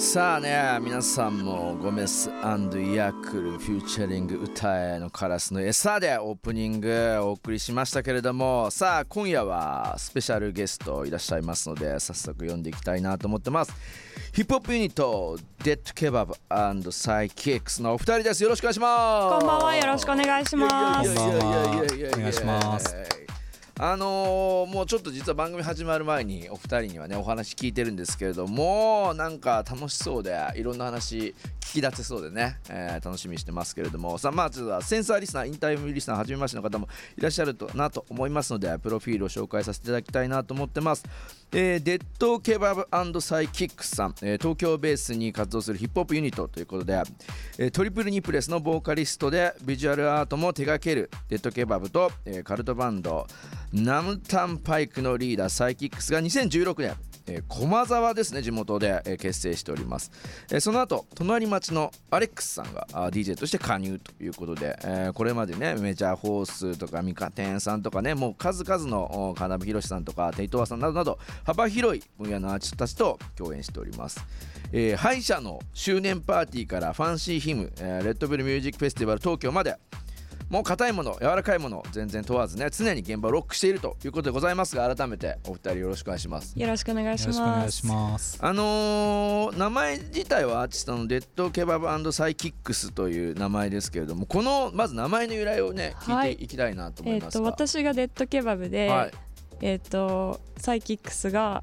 さあね皆さんもゴメスヤクルフューチャリング歌えのカラスの餌でオープニングお送りしましたけれどもさあ今夜はスペシャルゲストいらっしゃいますので早速読んでいきたいなと思ってます。ヒップホップユニットデッドケバブサイキックスのお二人です。よろしくお願いします。こんばんは。よろしくお願いします。いやいやいやいやいやいやお願いしますあのーもうちょっと実は番組始まる前にお二人にはねお話聞いてるんですけれどもなんか楽しそうでいろんな話聞き出せそうでね、えー楽しみにしてますけれども。さあまずはセンサーリスナーインタビューリスナーはじめましての方もいらっしゃるとなと思いますのでプロフィールを紹介させていただきたいなと思ってます、えーデッドケバブサイキックスさん、えー東京ベースに活動するヒップホップユニットということで、えートリプルニプレスのボーカリストでビジュアルアートも手掛ける。デッドケバブと、えーカルトバンドナムタンパイクのリーダーサイキックスが2016年え駒沢ですね地元で、え結成しております、えその後隣町のアレックスさんが DJ として加入ということで、えこれまでねメジャーホースとかミカテンさんとかねもう数々のお金部博さんとかテイトワさんなどなど幅広い分野のアーティストたちと共演しております、えー歯医者の周年パーティーからファンシーヒム、えレッドブルミュージックフェスティバル東京までもう硬いもの柔らかいもの全然問わずね常に現場をロックしているということでございますが改めてお二人よろしくお願いします。よろしくお願いよしろしくお願いします。ます。あのー名前自体はアーティストのデッドケバブサイキックスという名前ですけれどもこのまず名前の由来をねはい。聞いていきたいなと思いますが、と私がデッドケバブで、はい。えっ、とサイキックスが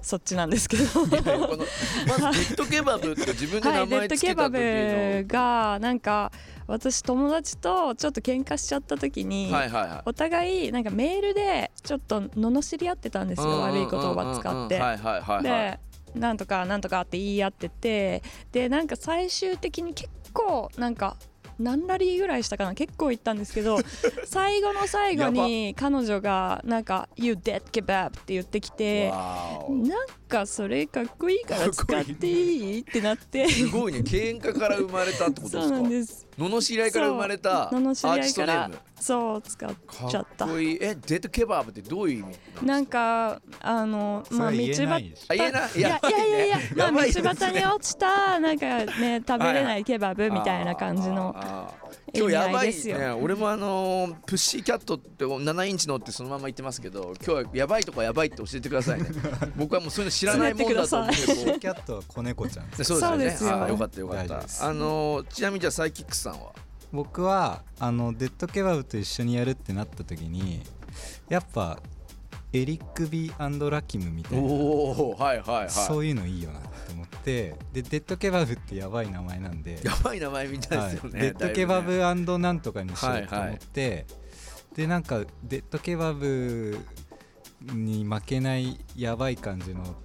そっちなんですけど。いやいやこのまずデッドケバブって自分で名はいデッ前つけたドケバ時の、ブがなんか私友達とちょっと喧嘩しちゃった時に、はいはいはい。お互いなんかメールでちょっと罵り合ってたんですよ。悪い言葉使って。はいはいはいはい。でなんとかなんとかって言い合っててでなんか最終的に結構なんか何ラリーぐらいしたかな。結構言ったんですけど 最後の最後に彼女がなんか「You dead kebab」って言ってきてなんかそれかっこいいから使っていい？ってなって。すごいね。喧嘩から生まれたってことですか？そうなんです罵り合いから生まれたアーティストいからネーム。そう使っちゃかったっこいい。えデッドケバブってどういう意味なんか？あのまあ道それ言えな端いでしょ。あ言えない？いや。いやいやいや、まあ、道端に落ちたなんかね食べれないケバブみたいな感じの今日やばいいですよ。ね俺もあのープッシーキャットって7インチのってそのまま言ってますけど今日はやばいとかやばいって教えてくださいね。僕はもうそういうの知らないもんだと思ってこう。キャットは子猫ちゃん。です。そうですよね。そうですよ。あーよかったよかった。あのーちなみにじゃあサイキックスさんは？僕はあのデッドケバブと一緒にやるってなった時にやっぱエリック・ビーラキムみたいな。はいはいはい。そういうのいいよなと思って。でデッドケバブってやばい名前なんで、やばい名前みたいはいですよね、デッドケバブなんとかにしようと思って、でなんかデッドケバブに負けないやばい感じの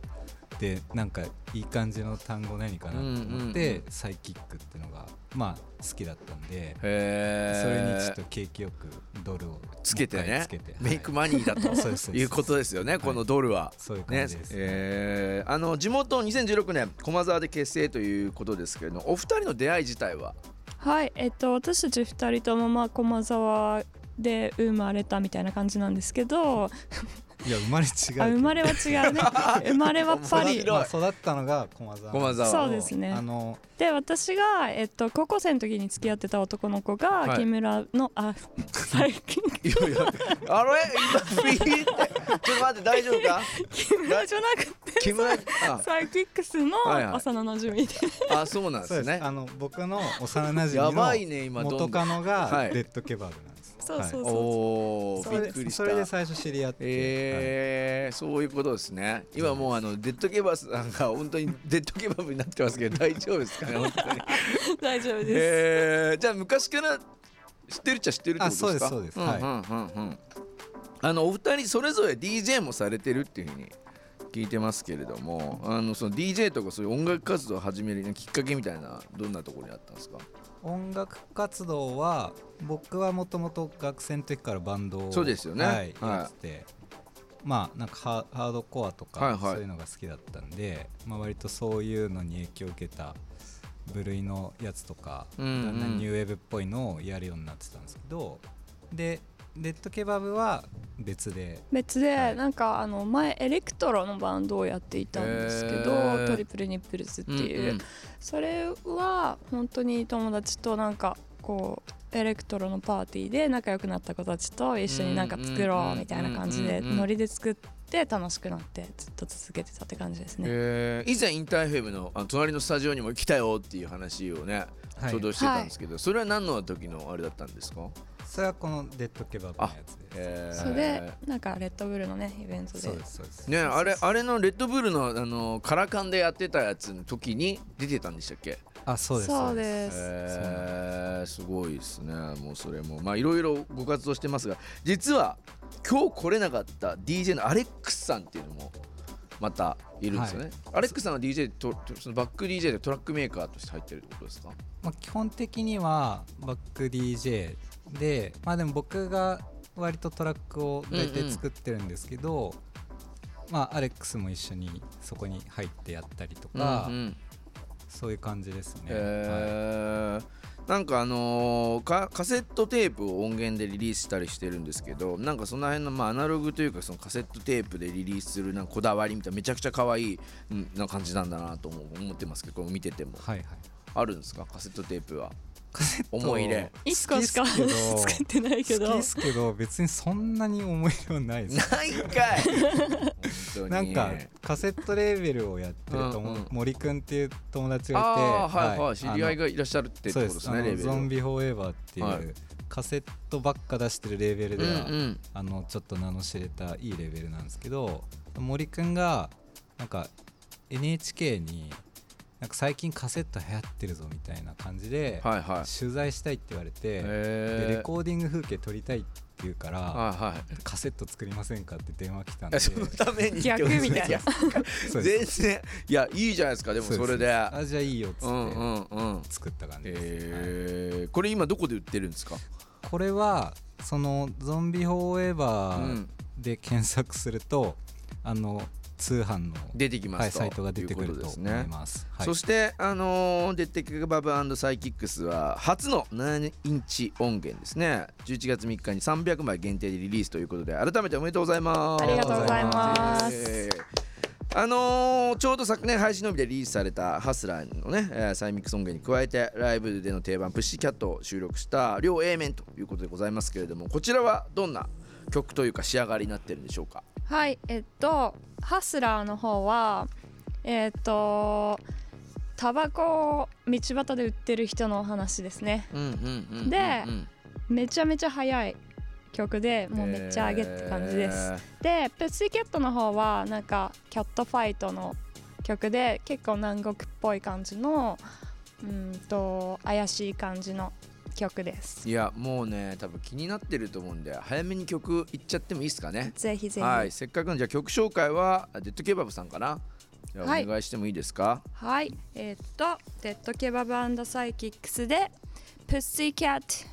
でなんかいい感じの単語何かなと思って、うんうんうん。サイキックっていうのがまあ好きだったんでそえれにちょっと景気よくドルをつけてね。つけて。メイクはいマニーだと いうことですよねこのドルは。そういうね感じです、えー。あの地元2016年駒沢で結成ということですけれどもお二人の出会い自体は？はい、えっと私たち二人ともまあ駒沢で生まれたみたいな感じなんですけど、いや生まれ違う生まれは違うね。生まれはパリ。まあ、育ったのが駒沢。駒沢。そうですね。あので私がえっと高校生の時に付き合ってた男の子が、はい。木村のあ最近。いやいやあれ？今ピーって。ちょっと待って大丈夫か？木村じゃなくて木村あ。サイキックスのはいはい。幼馴染で、あそうなんですね。あの僕の幼馴や染ばいね今の元カノはい。がレッドケバブそうそうそれびっくりした。それで最初知り合って、えー。そういうことですね。今もうあのデッドケバスさんが本当にデッドケバブになってますけど 大丈夫ですかね本当に。大丈夫です。えー。じゃあ昔から知ってるっちゃ知ってるってことですか？あそうですそうです。んうんうんうん。あのお二人それぞれ DJ もされてるっていうふうに聞いてますけれどもあのその DJ とかそういう音楽活動を始めるきっかけみたいなどんなところにあったんですか？音楽活動は僕はもともと学生の時からバンドをそうですよね。はいはい。やってて、まあなんかハハードコアとか、はいはい。そういうのが好きだったんで、まあ、割とそういうのに影響を受けた部類のやつとか、うんうん。だんだんニューウェーブっぽいのをやるようになってたんですけどでレッドケバブは別で。別で、はい。なんかあの前エレクトロのバンドをやっていたんですけど、へー。トリプルニップルズっていう、うんうん。それは本当に友達となんかこうエレクトロのパーティーで仲良くなった子たちと一緒になんか作ろうみたいな感じでノリで作って楽しくなってずっと続けてたって感じですね。えー。以前インターフェムのあの隣のスタジオにも来たよっていう話をねはい。ちょうどしてたんですけど、それは何の時のあれだったんですか、それはこのレッドケバブのやつです。えー。それでなんかレッドブルのねイベントで。そうですそうです。ねあれあれのレッドブルのあのカラカンでやってたやつの時に出てたんでしたっけ？あそうですそうです。えー、す。ごいですね。もうそれもまあいろいろご活動してますが実は今日来れなかった DJ のアレックスさんっていうのもまたいるんですよね、アレックスさんは DJ とそのバック DJ でトラックメーカーとして入ってるってことですか？まあ、基本的にはバック DJ でまあでも僕が割とトラックを大体作ってるんですけど、まあアレックスも一緒にそこに入ってやったりとか、うんうん。そういう感じですね、はい。えーなんかあのーカカセットテープを音源でリリースしたりしてるんですけどなんかその辺のまあアナログというかそのカセットテープでリリースするなんかこだわりみたいなめちゃくちゃ可愛いうんな感じなんだなと思思ってますけど見てても。はいはい。あるんですか？カセットテープはカセット。思い入れ。一個しか作ってないけど。好きですけど別にそんなに思い入れはないです。ないんかい。なんかカセットレーベルをやってるとうんうん。森くんっていう友達がいて。はいはい、知り合いががいらっしゃるってことそうでですすねゾンビフォーエバーっていう、はい。カセットばっか出してるレーベルでは、うんうん。あのちょっと名の知れたいいレベルなんですけど森くんがなんか NHK になんか最近カセット流行ってるぞみたいな感じで、はいはい。取材したいって言われて、レコーディング風景撮りたいって言うから、はいはい。カセット作りませんかって電話来たんで。えそのために逆みたいな。全然いやいいじゃないですか。でもそれで。あじゃあいいよっつって、うんうんうん。作った感じです、はい。えーこれ今どこで売ってるんですか？これはそのゾンビフォーエバーうん。で検索すると、あの通販の、出てきまはい、すとサイトが出てくるいうことです思います。はい。そしてあのーデッテクバブサイキックスは初の7インチ音源ですね。11月3日に300枚限定でリリースということで改めておめでとうございます。ありがとうございます。えーあのーちょうど昨年配信のみでリリースされたハスラーのね、えーサイミックス音源に加えてライブでの定番プッシーキャットを収録した両 A 面ということでございますけれどもこちらはどんな曲というか仕上がりになってるんでしょうか？はいえっとハスラーの方はえっとタバコを道端で売ってる人のお話ですね。でめちゃめちゃ速い曲でもうめっちゃ上げって感じです、でプッシーキャットの方はなんかキャットファイトの曲で結構南国っぽい感じのうんと怪しい感じの曲です。いやもうね多分気になってると思うんで早めに曲いっちゃってもいいですかね。ぜひぜひ。ははいい、せっかくのじゃあ曲紹介はデッドケバブさんかな？じゃあはい。お願いしてもいいですか、えーっとデッドケバブサイキックスでプッシーキャット